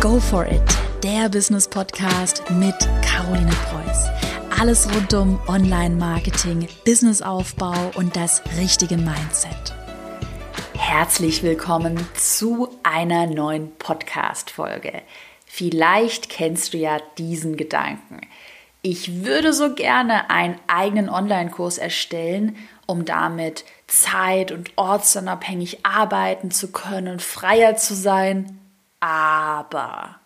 Go for it, der Business Podcast mit Caroline Preuß. Alles rund um Online-Marketing, Businessaufbau und das richtige Mindset. Herzlich willkommen zu einer neuen Podcast-Folge. Vielleicht kennst du ja diesen Gedanken. Ich würde so gerne einen eigenen Online-Kurs erstellen, um damit zeit- und ortsunabhängig arbeiten zu können, freier zu sein. Aber,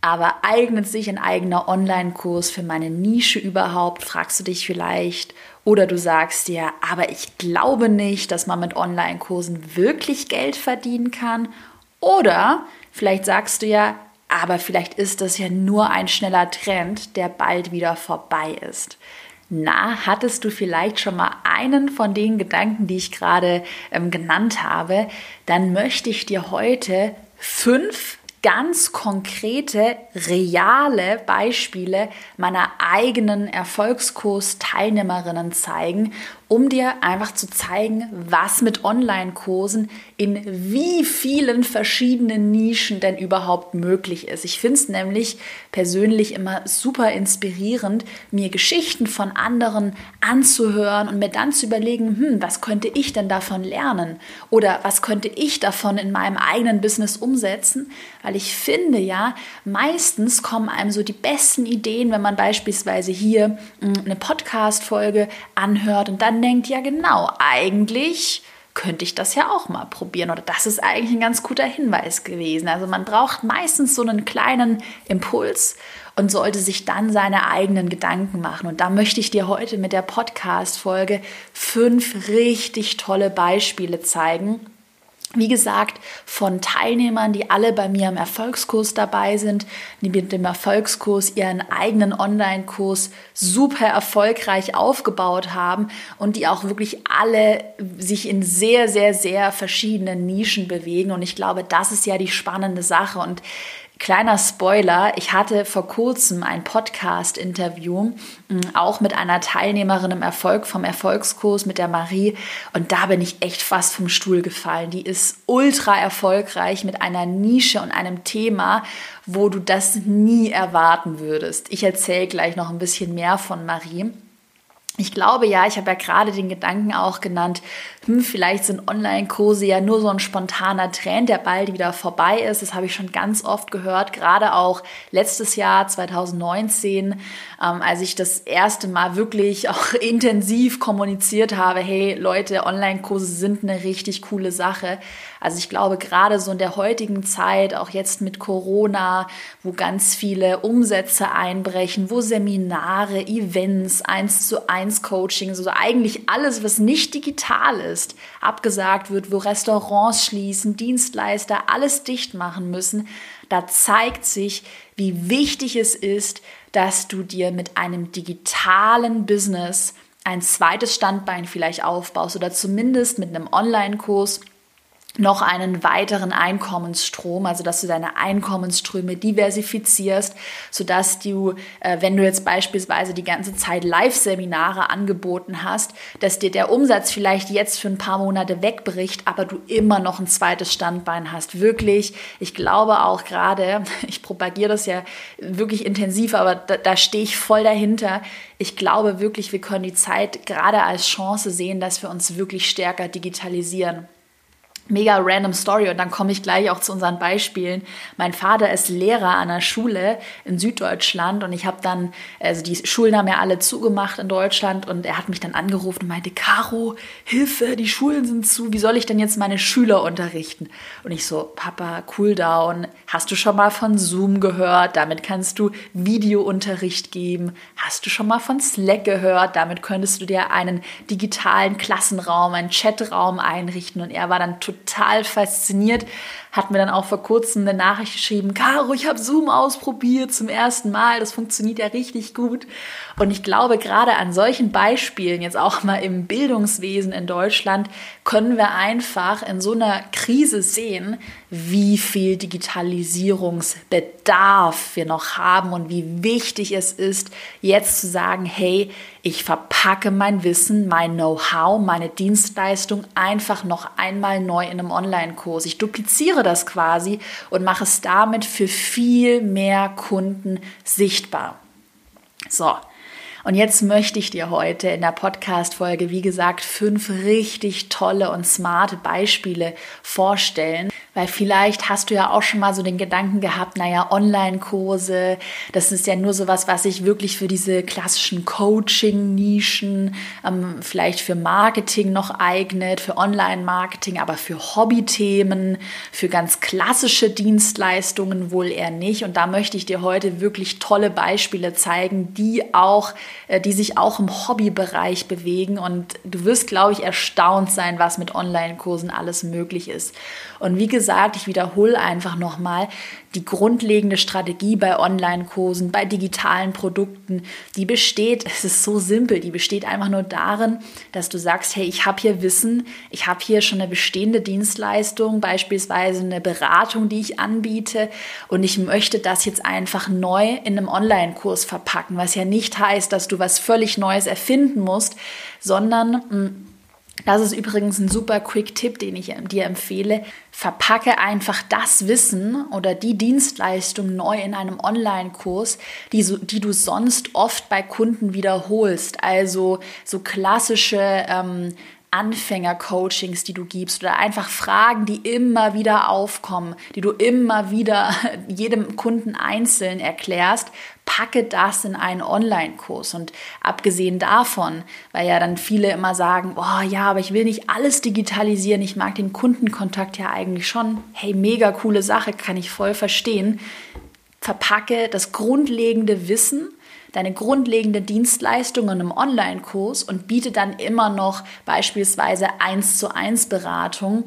aber eignet sich ein eigener Online-Kurs für meine Nische überhaupt, fragst du dich vielleicht. Oder du sagst dir, aber ich glaube nicht, dass man mit Online-Kursen wirklich Geld verdienen kann. Oder vielleicht sagst du ja, aber vielleicht ist das ja nur ein schneller Trend, der bald wieder vorbei ist. Na, hattest du vielleicht schon mal einen von den Gedanken, die ich gerade ähm, genannt habe, dann möchte ich dir heute fünf ganz konkrete, reale Beispiele meiner eigenen Erfolgskurs-Teilnehmerinnen zeigen um dir einfach zu zeigen, was mit Online-Kursen in wie vielen verschiedenen Nischen denn überhaupt möglich ist. Ich finde es nämlich persönlich immer super inspirierend, mir Geschichten von anderen anzuhören und mir dann zu überlegen, hm, was könnte ich denn davon lernen? Oder was könnte ich davon in meinem eigenen Business umsetzen? Weil ich finde ja, meistens kommen einem so die besten Ideen, wenn man beispielsweise hier hm, eine Podcast-Folge anhört und dann denkt, ja genau, eigentlich könnte ich das ja auch mal probieren oder das ist eigentlich ein ganz guter Hinweis gewesen. Also man braucht meistens so einen kleinen Impuls und sollte sich dann seine eigenen Gedanken machen. Und da möchte ich dir heute mit der Podcast-Folge fünf richtig tolle Beispiele zeigen, wie gesagt, von Teilnehmern, die alle bei mir im Erfolgskurs dabei sind, die mit dem Erfolgskurs ihren eigenen Online-Kurs super erfolgreich aufgebaut haben und die auch wirklich alle sich in sehr, sehr, sehr verschiedenen Nischen bewegen. Und ich glaube, das ist ja die spannende Sache. Und Kleiner Spoiler, ich hatte vor kurzem ein Podcast-Interview, mm, auch mit einer Teilnehmerin im Erfolg vom Erfolgskurs mit der Marie. Und da bin ich echt fast vom Stuhl gefallen. Die ist ultra erfolgreich mit einer Nische und einem Thema, wo du das nie erwarten würdest. Ich erzähle gleich noch ein bisschen mehr von Marie. Ich glaube ja, ich habe ja gerade den Gedanken auch genannt, hm, vielleicht sind Online-Kurse ja nur so ein spontaner Trend, der bald wieder vorbei ist. Das habe ich schon ganz oft gehört, gerade auch letztes Jahr 2019, ähm, als ich das erste Mal wirklich auch intensiv kommuniziert habe, hey Leute, Online-Kurse sind eine richtig coole Sache. Also ich glaube, gerade so in der heutigen Zeit, auch jetzt mit Corona, wo ganz viele Umsätze einbrechen, wo Seminare, Events, eins zu eins Coaching, also eigentlich alles, was nicht digital ist, abgesagt wird, wo Restaurants schließen, Dienstleister alles dicht machen müssen, da zeigt sich, wie wichtig es ist, dass du dir mit einem digitalen Business ein zweites Standbein vielleicht aufbaust oder zumindest mit einem Online-Kurs noch einen weiteren Einkommensstrom, also dass du deine Einkommensströme diversifizierst, sodass du, äh, wenn du jetzt beispielsweise die ganze Zeit Live-Seminare angeboten hast, dass dir der Umsatz vielleicht jetzt für ein paar Monate wegbricht, aber du immer noch ein zweites Standbein hast. Wirklich, ich glaube auch gerade, ich propagiere das ja wirklich intensiv, aber da, da stehe ich voll dahinter. Ich glaube wirklich, wir können die Zeit gerade als Chance sehen, dass wir uns wirklich stärker digitalisieren mega random Story und dann komme ich gleich auch zu unseren Beispielen. Mein Vater ist Lehrer an einer Schule in Süddeutschland und ich habe dann, also die Schulen haben ja alle zugemacht in Deutschland und er hat mich dann angerufen und meinte, Caro, Hilfe, die Schulen sind zu, wie soll ich denn jetzt meine Schüler unterrichten? Und ich so, Papa, cool down, hast du schon mal von Zoom gehört? Damit kannst du Videounterricht geben. Hast du schon mal von Slack gehört? Damit könntest du dir einen digitalen Klassenraum, einen Chatraum einrichten und er war dann total total fasziniert, hat mir dann auch vor kurzem eine Nachricht geschrieben, Caro, ich habe Zoom ausprobiert zum ersten Mal, das funktioniert ja richtig gut. Und ich glaube, gerade an solchen Beispielen, jetzt auch mal im Bildungswesen in Deutschland, können wir einfach in so einer Krise sehen, wie viel Digitalisierungsbedarf wir noch haben und wie wichtig es ist, jetzt zu sagen, hey, Ich verpacke mein Wissen, mein Know-how, meine Dienstleistung einfach noch einmal neu in einem Online-Kurs. Ich dupliziere das quasi und mache es damit für viel mehr Kunden sichtbar. So, und jetzt möchte ich dir heute in der Podcast-Folge, wie gesagt, fünf richtig tolle und smarte Beispiele vorstellen, weil vielleicht hast du ja auch schon mal so den Gedanken gehabt, naja, Online-Kurse, das ist ja nur sowas, was sich wirklich für diese klassischen Coaching-Nischen, ähm, vielleicht für Marketing noch eignet, für Online-Marketing, aber für Hobbythemen, für ganz klassische Dienstleistungen wohl eher nicht. Und da möchte ich dir heute wirklich tolle Beispiele zeigen, die auch die sich auch im Hobbybereich bewegen. Und du wirst, glaube ich, erstaunt sein, was mit Online-Kursen alles möglich ist. Und wie gesagt, ich wiederhole einfach nochmal, die grundlegende Strategie bei Online-Kursen, bei digitalen Produkten, die besteht, es ist so simpel, die besteht einfach nur darin, dass du sagst, hey, ich habe hier Wissen, ich habe hier schon eine bestehende Dienstleistung, beispielsweise eine Beratung, die ich anbiete und ich möchte das jetzt einfach neu in einem Online-Kurs verpacken, was ja nicht heißt, dass du was völlig Neues erfinden musst, sondern hm, das ist übrigens ein super Quick-Tipp, den ich dir empfehle. Verpacke einfach das Wissen oder die Dienstleistung neu in einem Online-Kurs, die, so, die du sonst oft bei Kunden wiederholst. Also so klassische ähm, Anfänger-Coachings, die du gibst oder einfach Fragen, die immer wieder aufkommen, die du immer wieder jedem Kunden einzeln erklärst, packe das in einen Online-Kurs. Und abgesehen davon, weil ja dann viele immer sagen, oh ja, aber ich will nicht alles digitalisieren, ich mag den Kundenkontakt ja eigentlich schon. Hey, mega coole Sache, kann ich voll verstehen. Verpacke das grundlegende Wissen deine grundlegende Dienstleistung in einem Online-Kurs und biete dann immer noch beispielsweise 1 zu 1 Beratung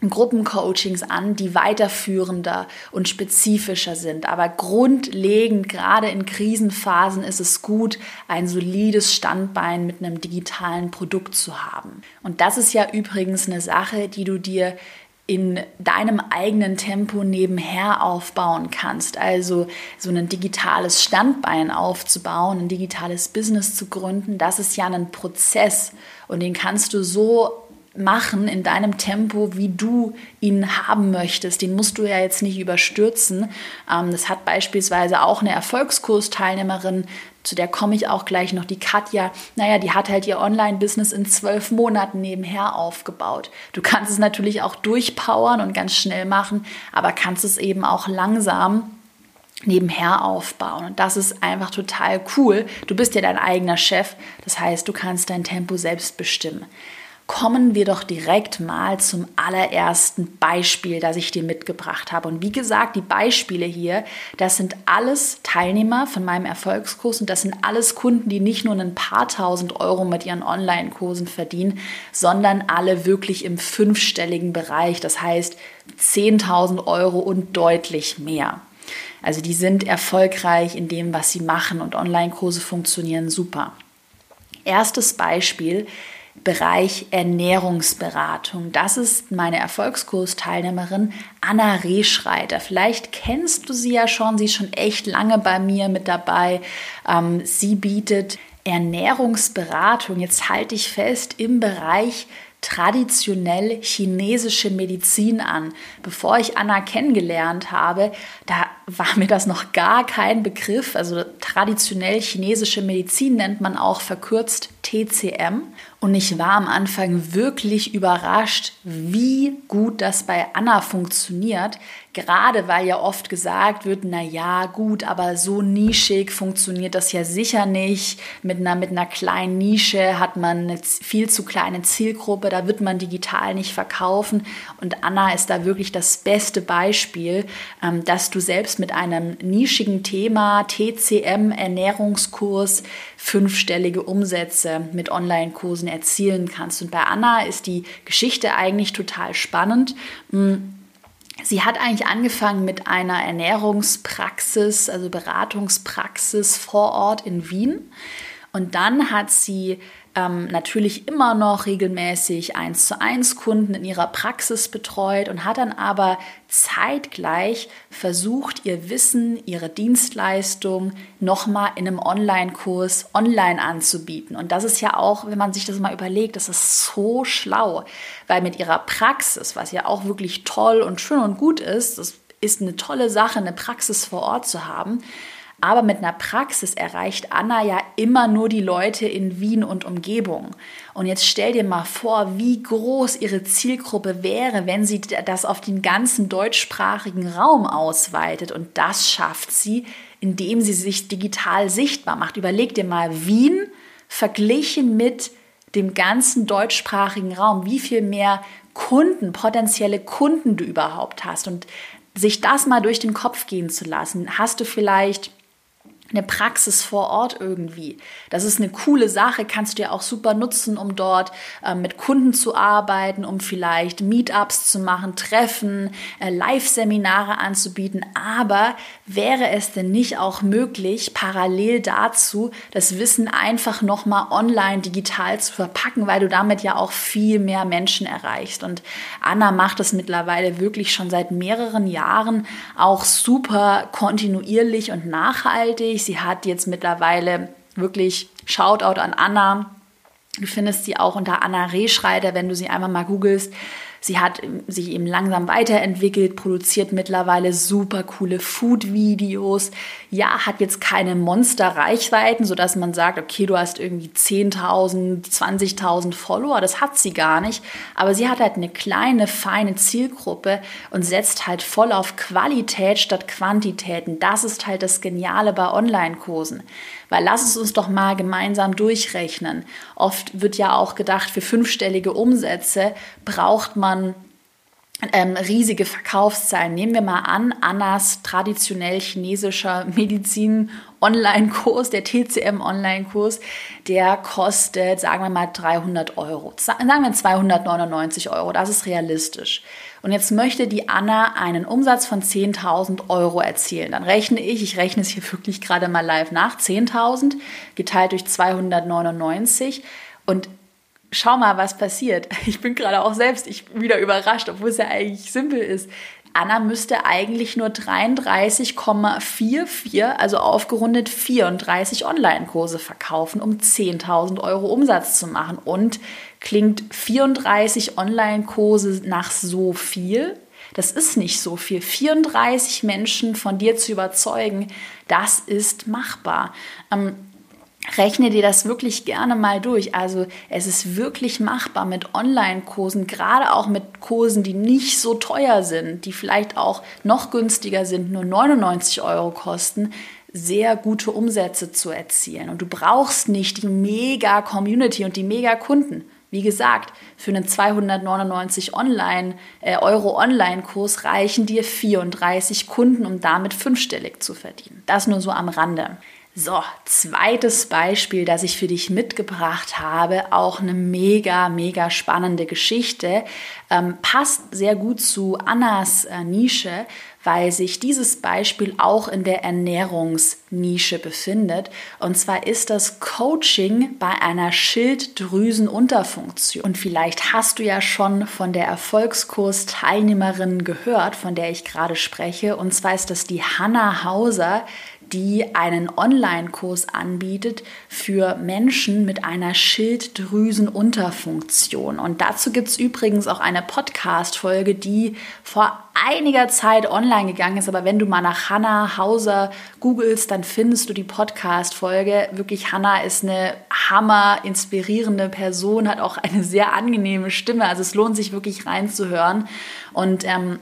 Gruppencoachings an, die weiterführender und spezifischer sind. Aber grundlegend, gerade in Krisenphasen, ist es gut, ein solides Standbein mit einem digitalen Produkt zu haben. Und das ist ja übrigens eine Sache, die du dir in deinem eigenen Tempo nebenher aufbauen kannst. Also so ein digitales Standbein aufzubauen, ein digitales Business zu gründen, das ist ja ein Prozess und den kannst du so machen in deinem Tempo, wie du ihn haben möchtest. Den musst du ja jetzt nicht überstürzen. Ähm, das hat beispielsweise auch eine Erfolgskursteilnehmerin zu der komme ich auch gleich noch, die Katja, naja, die hat halt ihr Online-Business in zwölf Monaten nebenher aufgebaut. Du kannst es natürlich auch durchpowern und ganz schnell machen, aber kannst es eben auch langsam nebenher aufbauen. Und das ist einfach total cool. Du bist ja dein eigener Chef, das heißt, du kannst dein Tempo selbst bestimmen kommen wir doch direkt mal zum allerersten Beispiel, das ich dir mitgebracht habe. Und wie gesagt, die Beispiele hier, das sind alles Teilnehmer von meinem Erfolgskurs und das sind alles Kunden, die nicht nur ein paar tausend Euro mit ihren Online-Kursen verdienen, sondern alle wirklich im fünfstelligen Bereich. Das heißt 10.000 Euro und deutlich mehr. Also die sind erfolgreich in dem, was sie machen und Online-Kurse funktionieren super. Erstes Beispiel Bereich Ernährungsberatung. Das ist meine Erfolgskursteilnehmerin Anna Rehschreiter. Vielleicht kennst du sie ja schon, sie ist schon echt lange bei mir mit dabei. Ähm, sie bietet Ernährungsberatung, jetzt halte ich fest, im Bereich traditionell chinesische Medizin an. Bevor ich Anna kennengelernt habe, da war mir das noch gar kein Begriff. Also traditionell chinesische Medizin nennt man auch verkürzt TCM. Und ich war am Anfang wirklich überrascht, wie gut das bei Anna funktioniert. Gerade weil ja oft gesagt wird, na ja, gut, aber so nischig funktioniert das ja sicher nicht. Mit einer, mit einer kleinen Nische hat man eine viel zu kleine Zielgruppe, da wird man digital nicht verkaufen. Und Anna ist da wirklich das beste Beispiel, ähm, dass du selbst mit einem nischigen Thema, TCM, Ernährungskurs, fünfstellige Umsätze mit Online-Kursen erzielen kannst. Und bei Anna ist die Geschichte eigentlich total spannend. Hm, sie hat eigentlich angefangen mit einer Ernährungspraxis, also Beratungspraxis vor Ort in Wien. Und dann hat sie ähm, natürlich immer noch regelmäßig eins zu eins Kunden in ihrer Praxis betreut und hat dann aber zeitgleich versucht, ihr Wissen, ihre Dienstleistung nochmal in einem Online-Kurs online anzubieten. Und das ist ja auch, wenn man sich das mal überlegt, das ist so schlau, weil mit ihrer Praxis, was ja auch wirklich toll und schön und gut ist, das ist eine tolle Sache, eine Praxis vor Ort zu haben. Aber mit einer Praxis erreicht Anna ja immer nur die Leute in Wien und Umgebung. Und jetzt stell dir mal vor, wie groß ihre Zielgruppe wäre, wenn sie das auf den ganzen deutschsprachigen Raum ausweitet. Und das schafft sie, indem sie sich digital sichtbar macht. Überleg dir mal Wien verglichen mit dem ganzen deutschsprachigen Raum, wie viel mehr Kunden, potenzielle Kunden du überhaupt hast. Und sich das mal durch den Kopf gehen zu lassen. Hast du vielleicht eine Praxis vor Ort irgendwie. Das ist eine coole Sache, kannst du ja auch super nutzen, um dort äh, mit Kunden zu arbeiten, um vielleicht Meetups zu machen, Treffen, äh, Live-Seminare anzubieten. Aber wäre es denn nicht auch möglich, parallel dazu das Wissen einfach nochmal online digital zu verpacken, weil du damit ja auch viel mehr Menschen erreichst. Und Anna macht das mittlerweile wirklich schon seit mehreren Jahren auch super kontinuierlich und nachhaltig wichtig. Sie hat jetzt mittlerweile wirklich Shoutout an Anna. Du findest sie auch unter Anna Rehschreiter, wenn du sie einmal mal googelst. Sie hat sich eben langsam weiterentwickelt, produziert mittlerweile super coole Food-Videos. Ja, hat jetzt keine Monster-Reichweiten, sodass man sagt, okay, du hast irgendwie 10.000, 20.000 Follower. Das hat sie gar nicht. Aber sie hat halt eine kleine, feine Zielgruppe und setzt halt voll auf Qualität statt Quantitäten. Das ist halt das Geniale bei Online-Kursen. Weil lass es uns doch mal gemeinsam durchrechnen. Oft wird ja auch gedacht, für fünfstellige Umsätze braucht man ähm, riesige Verkaufszahlen. Nehmen wir mal an, Annas traditionell chinesischer Medizin Online-Kurs, der TCM Online-Kurs, der kostet, sagen wir mal, 300 Euro. Sagen wir 299 Euro, das ist realistisch. Und jetzt möchte die Anna einen Umsatz von 10.000 Euro erzielen. Dann rechne ich, ich rechne es hier wirklich gerade mal live nach, 10.000 geteilt durch 299 und schau mal, was passiert. Ich bin gerade auch selbst ich wieder überrascht, obwohl es ja eigentlich simpel ist. Anna müsste eigentlich nur 33,44, also aufgerundet 34 Online-Kurse verkaufen, um 10.000 Euro Umsatz zu machen. Und klingt 34 Online-Kurse nach so viel? Das ist nicht so viel. 34 Menschen von dir zu überzeugen, das ist machbar. Ähm, Rechne dir das wirklich gerne mal durch. Also es ist wirklich machbar mit Online-Kursen, gerade auch mit Kursen, die nicht so teuer sind, die vielleicht auch noch günstiger sind, nur 99 Euro kosten, sehr gute Umsätze zu erzielen. Und du brauchst nicht die mega Community und die mega Kunden. Wie gesagt, für einen 299 Online, äh, Euro Online-Kurs reichen dir 34 Kunden, um damit fünfstellig zu verdienen. Das nur so am Rande. So, zweites Beispiel, das ich für dich mitgebracht habe, auch eine mega, mega spannende Geschichte, ähm, passt sehr gut zu Annas äh, Nische, weil sich dieses Beispiel auch in der Ernährungsnische befindet. Und zwar ist das Coaching bei einer Schilddrüsenunterfunktion. Und vielleicht hast du ja schon von der Erfolgskurs-Teilnehmerin gehört, von der ich gerade spreche. Und zwar ist das die Hanna Hauser, die einen Online-Kurs anbietet für Menschen mit einer Schilddrüsenunterfunktion. Und dazu gibt es übrigens auch eine Podcast-Folge, die vor einiger Zeit online gegangen ist. Aber wenn du mal nach Hannah Hauser googelst, dann findest du die Podcast-Folge. Wirklich, Hannah ist eine hammer inspirierende Person, hat auch eine sehr angenehme Stimme. Also es lohnt sich wirklich reinzuhören. Und ähm,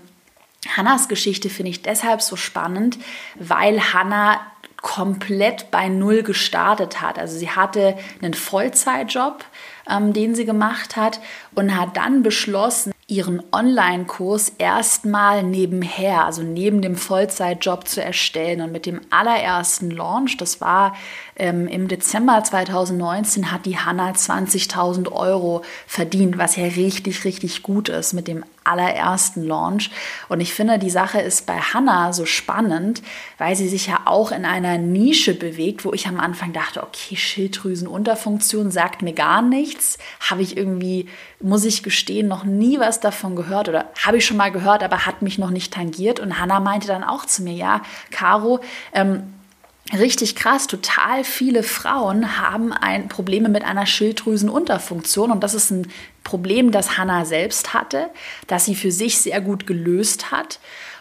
Hannas Geschichte finde ich deshalb so spannend, weil Hannah komplett bei Null gestartet hat. Also sie hatte einen Vollzeitjob, ähm, den sie gemacht hat und hat dann beschlossen, ihren Online-Kurs erstmal nebenher, also neben dem Vollzeitjob zu erstellen. Und mit dem allerersten Launch, das war ähm, im Dezember 2019 hat die Hanna 20.000 Euro verdient, was ja richtig, richtig gut ist mit dem allerersten Launch. Und ich finde, die Sache ist bei Hannah so spannend, weil sie sich ja auch in einer Nische bewegt, wo ich am Anfang dachte, okay, Schilddrüsenunterfunktion sagt mir gar nichts. Habe ich irgendwie, muss ich gestehen, noch nie was davon gehört oder habe ich schon mal gehört, aber hat mich noch nicht tangiert. Und Hannah meinte dann auch zu mir, ja, Caro, ähm, Richtig krass, total viele Frauen haben ein Probleme mit einer Schilddrüsenunterfunktion und das ist ein Problem, das Hannah selbst hatte, das sie für sich sehr gut gelöst hat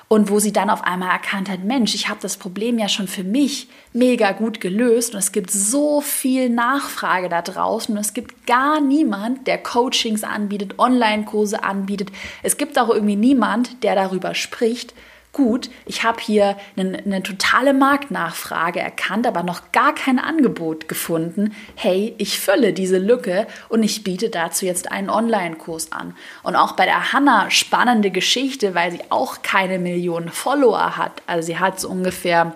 und wo sie dann auf einmal erkannt hat, Mensch, ich habe das Problem ja schon für mich mega gut gelöst und es gibt so viel Nachfrage da draußen und es gibt gar niemand, der Coachings anbietet, Online-Kurse anbietet. Es gibt auch irgendwie niemand, der darüber spricht, gut, ich habe hier eine, eine, totale Marktnachfrage erkannt, aber noch gar kein Angebot gefunden. Hey, ich fülle diese Lücke und ich biete dazu jetzt einen Online-Kurs an. Und auch bei der Hanna spannende Geschichte, weil sie auch keine Millionen Follower hat. Also sie hat so ungefähr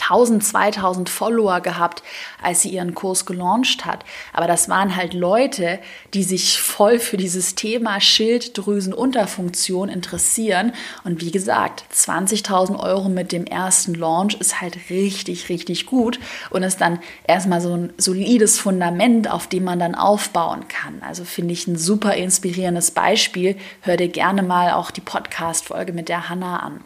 1000, 2000 Follower gehabt, als sie ihren Kurs gelauncht hat. Aber das waren halt Leute, die sich voll für dieses Thema Schilddrüsenunterfunktion interessieren. Und wie gesagt, 20.000 Euro mit dem ersten Launch ist halt richtig, richtig gut und ist dann erstmal so ein solides Fundament, auf dem man dann aufbauen kann. Also finde ich ein super inspirierendes Beispiel. Hör dir gerne mal auch die Podcast-Folge mit der Hanna an.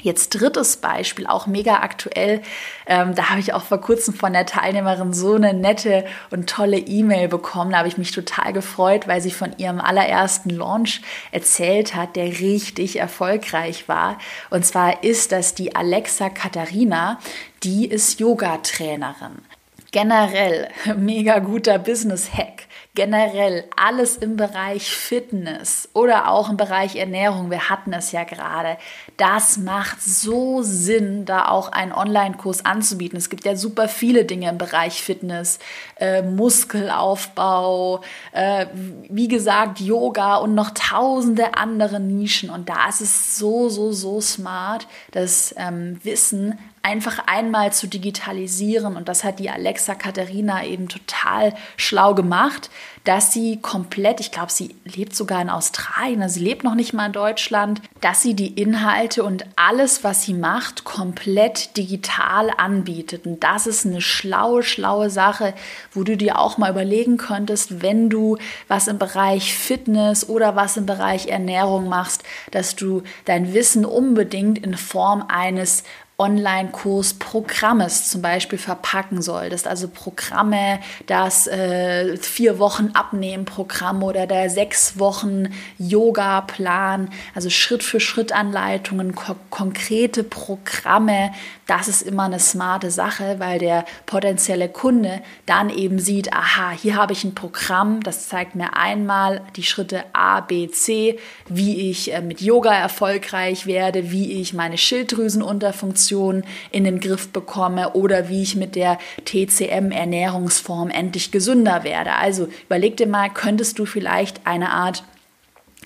Jetzt drittes Beispiel, auch mega aktuell. Ähm, da habe ich auch vor kurzem von der Teilnehmerin so eine nette und tolle E-Mail bekommen. Da habe ich mich total gefreut, weil sie von ihrem allerersten Launch erzählt hat, der richtig erfolgreich war. Und zwar ist das die Alexa Katharina. Die ist Yoga-Trainerin. Generell mega guter Business-Hack generell alles im Bereich Fitness oder auch im Bereich Ernährung, wir hatten es ja gerade, das macht so Sinn, da auch einen Online-Kurs anzubieten. Es gibt ja super viele Dinge im Bereich Fitness, äh, Muskelaufbau, äh, wie gesagt, Yoga und noch tausende andere Nischen. Und da ist es so, so, so smart, das ähm, Wissen einfach einmal zu digitalisieren. Und das hat die Alexa Katharina eben total schlau gemacht, dass sie komplett, ich glaube, sie lebt sogar in Australien, also sie lebt noch nicht mal in Deutschland, dass sie die Inhalte und alles, was sie macht, komplett digital anbietet. Und das ist eine schlaue, schlaue Sache, wo du dir auch mal überlegen könntest, wenn du was im Bereich Fitness oder was im Bereich Ernährung machst, dass du dein Wissen unbedingt in Form eines Online-Kurs-Programmes zum Beispiel verpacken solltest. Also Programme, das äh, vier Wochen Abnehmen-Programm oder der sechs Wochen Yoga-Plan, also Schritt für Schritt Anleitungen, ko konkrete Programme. Das ist immer eine smarte Sache, weil der potenzielle Kunde dann eben sieht, aha, hier habe ich ein Programm, das zeigt mir einmal die Schritte A, B, C, wie ich äh, mit Yoga erfolgreich werde, wie ich meine Schilddrüsenunterfunktion in den Griff bekomme oder wie ich mit der TCM-Ernährungsform endlich gesünder werde. Also überleg dir mal, könntest du vielleicht eine Art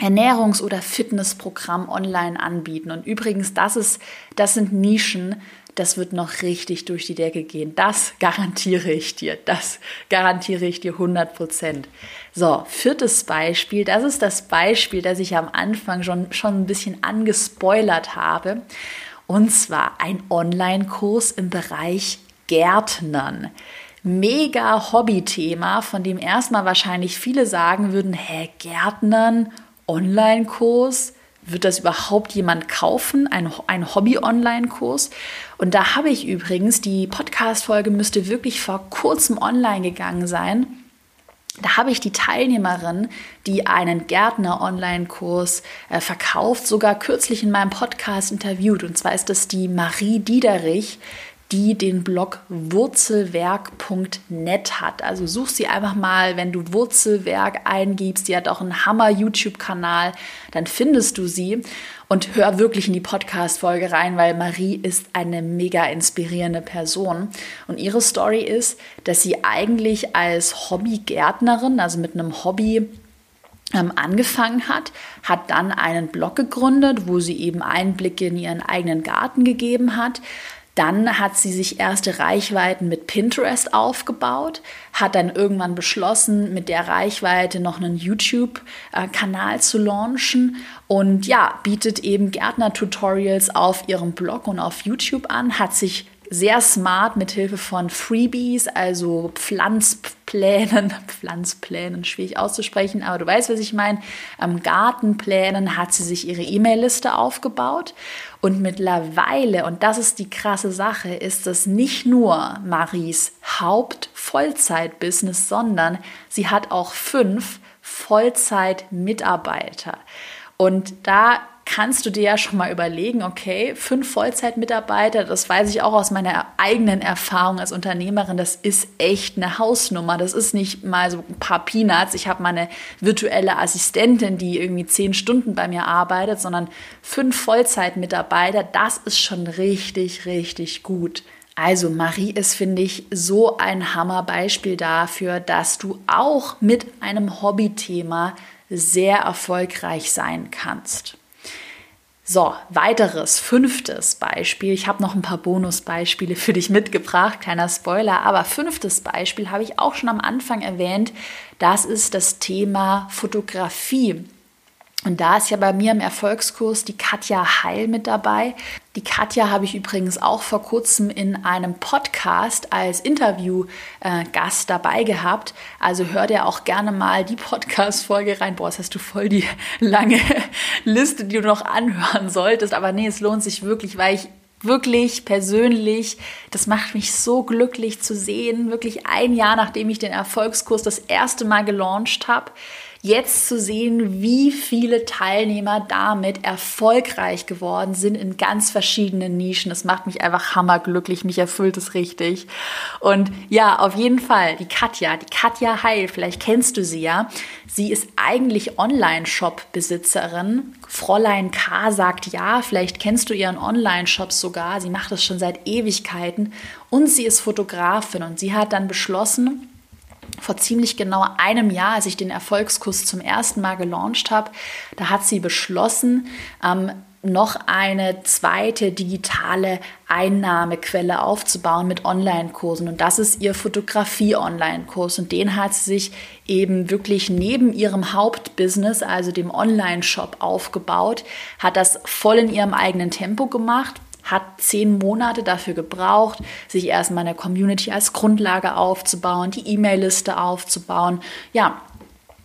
Ernährungs- oder Fitnessprogramm online anbieten. Und übrigens, das ist, das sind Nischen, das wird noch richtig durch die Decke gehen. Das garantiere ich dir. Das garantiere ich dir 100 Prozent. So, viertes Beispiel. Das ist das Beispiel, das ich am Anfang schon, schon ein bisschen angespoilert habe. Und zwar ein Online-Kurs im Bereich Gärtnern. Mega Hobbythema, von dem erstmal wahrscheinlich viele sagen würden, hä, Gärtnern, Online-Kurs, wird das überhaupt jemand kaufen? Ein, ein Hobby-Online-Kurs? Und da habe ich übrigens, die Podcast-Folge müsste wirklich vor kurzem online gegangen sein. Da habe ich die Teilnehmerin, die einen Gärtner-Online-Kurs äh, verkauft, sogar kürzlich in meinem Podcast interviewt. Und zwar ist das die Marie Diederich, die den Blog wurzelwerk.net hat. Also such sie einfach mal, wenn du Wurzelwerk eingibst. Die hat auch einen Hammer YouTube-Kanal, dann findest du sie und hör wirklich in die Podcast-Folge rein, weil Marie ist eine mega inspirierende Person. Und ihre Story ist, dass sie eigentlich als Hobbygärtnerin, also mit einem Hobby, ähm, angefangen hat, hat dann einen Blog gegründet, wo sie eben Einblicke in ihren eigenen Garten gegeben hat, Dann hat sie sich erste Reichweiten mit Pinterest aufgebaut, hat dann irgendwann beschlossen, mit der Reichweite noch einen YouTube-Kanal zu launchen und ja, bietet eben Gärtner-Tutorials auf ihrem Blog und auf YouTube an, hat sich sehr smart mit Hilfe von Freebies, also Pflanzplänen, Pflanzplänen, schwierig auszusprechen, aber du weißt, was ich meine, am Gartenplänen hat sie sich ihre E-Mail-Liste aufgebaut und mittlerweile, und das ist die krasse Sache, ist das nicht nur Maries Haupt-Vollzeit-Business, sondern sie hat auch fünf Vollzeit-Mitarbeiter. Und da kannst du dir ja schon mal überlegen, okay, fünf Vollzeitmitarbeiter, das weiß ich auch aus meiner eigenen Erfahrung als Unternehmerin, das ist echt eine Hausnummer. Das ist nicht mal so ein paar Peanuts. Ich habe meine virtuelle Assistentin, die irgendwie zehn Stunden bei mir arbeitet, sondern fünf Vollzeitmitarbeiter, das ist schon richtig, richtig gut. Also Marie ist, finde ich, so ein Hammerbeispiel dafür, dass du auch mit einem Hobbythema sehr erfolgreich sein kannst. So, weiteres, fünftes Beispiel. Ich habe noch ein paar Bonusbeispiele für dich mitgebracht, kleiner Spoiler, aber fünftes Beispiel habe ich auch schon am Anfang erwähnt. Das ist das Thema Fotografie. Und da ist ja bei mir im Erfolgskurs die Katja Heil mit dabei. Die Katja habe ich übrigens auch vor kurzem in einem Podcast als Interviewgast dabei gehabt. Also hör dir auch gerne mal die Podcast-Folge rein. Boah, jetzt hast du voll die lange Liste, die du noch anhören solltest. Aber nee, es lohnt sich wirklich, weil ich wirklich persönlich, das macht mich so glücklich zu sehen, wirklich ein Jahr nachdem ich den Erfolgskurs das erste Mal gelauncht habe, jetzt zu sehen, wie viele Teilnehmer damit erfolgreich geworden sind in ganz verschiedenen Nischen. Das macht mich einfach hammerglücklich, mich erfüllt es richtig. Und ja, auf jeden Fall, die Katja, die Katja Heil, vielleicht kennst du sie ja. Sie ist eigentlich Online-Shop-Besitzerin. Fräulein K sagt ja, vielleicht kennst du ihren Online-Shop sogar. Sie macht das schon seit Ewigkeiten und sie ist Fotografin und sie hat dann beschlossen, vor ziemlich genau einem Jahr, als ich den Erfolgskurs zum ersten Mal gelauncht habe, da hat sie beschlossen, ähm, noch eine zweite digitale Einnahmequelle aufzubauen mit Online-Kursen. Und das ist ihr Fotografie-Online-Kurs. Und den hat sie sich eben wirklich neben ihrem Hauptbusiness, also dem Online-Shop, aufgebaut, hat das voll in ihrem eigenen Tempo gemacht hat zehn Monate dafür gebraucht, sich erstmal eine Community als Grundlage aufzubauen, die E-Mail-Liste aufzubauen. Ja,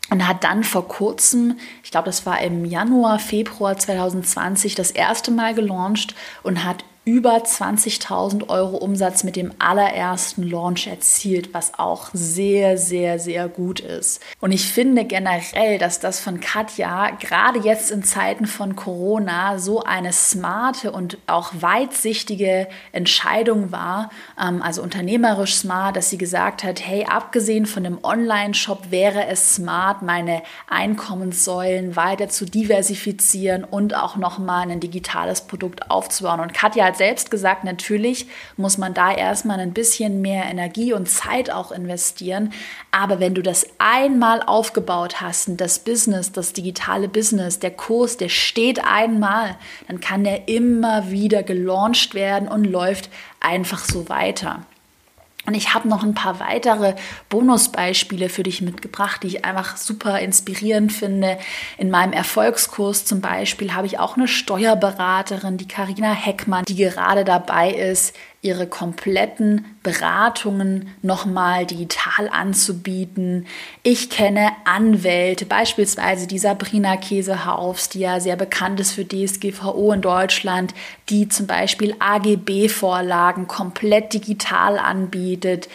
und hat dann vor kurzem, ich glaube, das war im Januar, Februar 2020, das erste Mal gelauncht und hat über 20.000 Euro Umsatz mit dem allerersten Launch erzielt, was auch sehr, sehr, sehr gut ist. Und ich finde generell, dass das von Katja gerade jetzt in Zeiten von Corona so eine smarte und auch weitsichtige Entscheidung war, ähm, also unternehmerisch smart, dass sie gesagt hat, hey, abgesehen von dem Online-Shop wäre es smart, meine Einkommenssäulen weiter zu diversifizieren und auch nochmal ein digitales Produkt aufzubauen. Und Katja hat selbst gesagt, natürlich muss man da erstmal ein bisschen mehr Energie und Zeit auch investieren. Aber wenn du das einmal aufgebaut hast, das Business, das digitale Business, der Kurs, der steht einmal, dann kann der immer wieder gelauncht werden und läuft einfach so weiter. Und ich habe noch ein paar weitere Bonusbeispiele für dich mitgebracht, die ich einfach super inspirierend finde. In meinem Erfolgskurs zum Beispiel habe ich auch eine Steuerberaterin, die Karina Heckmann, die gerade dabei ist, ihre kompletten Beratungen nochmal digital anzubieten. Ich kenne Anwälte, beispielsweise die Sabrina Käsehaufs, die ja sehr bekannt ist für DSGVO in Deutschland, die zum Beispiel AGB-Vorlagen komplett digital anbietet.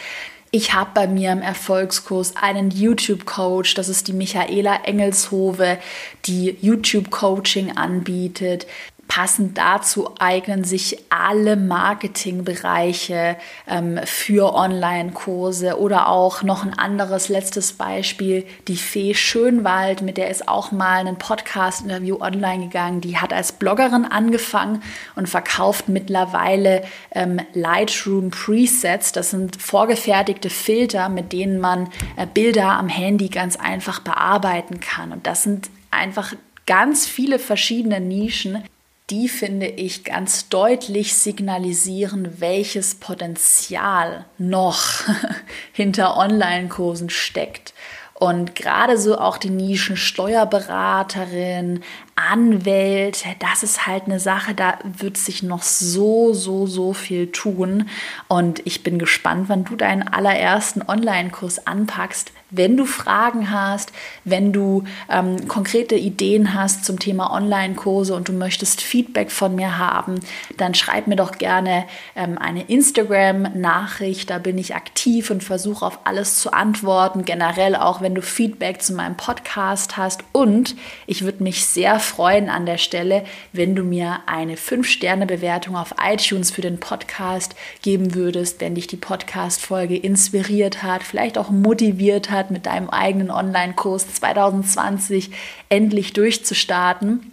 Ich habe bei mir im Erfolgskurs einen YouTube-Coach, das ist die Michaela Engelshove, die YouTube-Coaching anbietet. Passend dazu eignen sich alle Marketingbereiche ähm, für Online-Kurse oder auch noch ein anderes letztes Beispiel, die Fee Schönwald, mit der ist auch mal ein Podcast-Interview online gegangen. Die hat als Bloggerin angefangen und verkauft mittlerweile ähm, Lightroom Presets. Das sind vorgefertigte Filter, mit denen man äh, Bilder am Handy ganz einfach bearbeiten kann. Und das sind einfach ganz viele verschiedene Nischen, die finde ich ganz deutlich signalisieren, welches Potenzial noch hinter Online-Kursen steckt. Und gerade so auch die Nischen Steuerberaterin, Anwälte, das ist halt eine Sache, da wird sich noch so, so, so viel tun. Und ich bin gespannt, wann du deinen allerersten Online-Kurs anpackst. Wenn du Fragen hast, wenn du ähm, konkrete Ideen hast zum Thema Online-Kurse und du möchtest Feedback von mir haben, dann schreib mir doch gerne ähm, eine Instagram-Nachricht. Da bin ich aktiv und versuche auf alles zu antworten. Generell auch, wenn du Feedback zu meinem Podcast hast. Und ich würde mich sehr freuen an der Stelle, wenn du mir eine 5-Sterne-Bewertung auf iTunes für den Podcast geben würdest, wenn dich die Podcast-Folge inspiriert hat, vielleicht auch motiviert hat, mit deinem eigenen Online-Kurs 2020 endlich durchzustarten.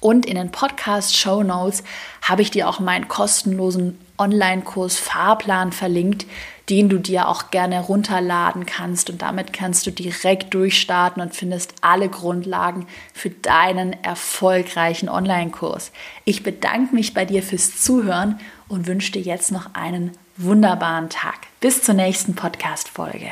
Und in den Podcast-Show Notes habe ich dir auch meinen kostenlosen Online-Kurs Fahrplan verlinkt, den du dir auch gerne runterladen kannst. Und damit kannst du direkt durchstarten und findest alle Grundlagen für deinen erfolgreichen Online-Kurs. Ich bedanke mich bei dir fürs Zuhören und wünsche dir jetzt noch einen wunderbaren Tag. Bis zur nächsten Podcast-Folge.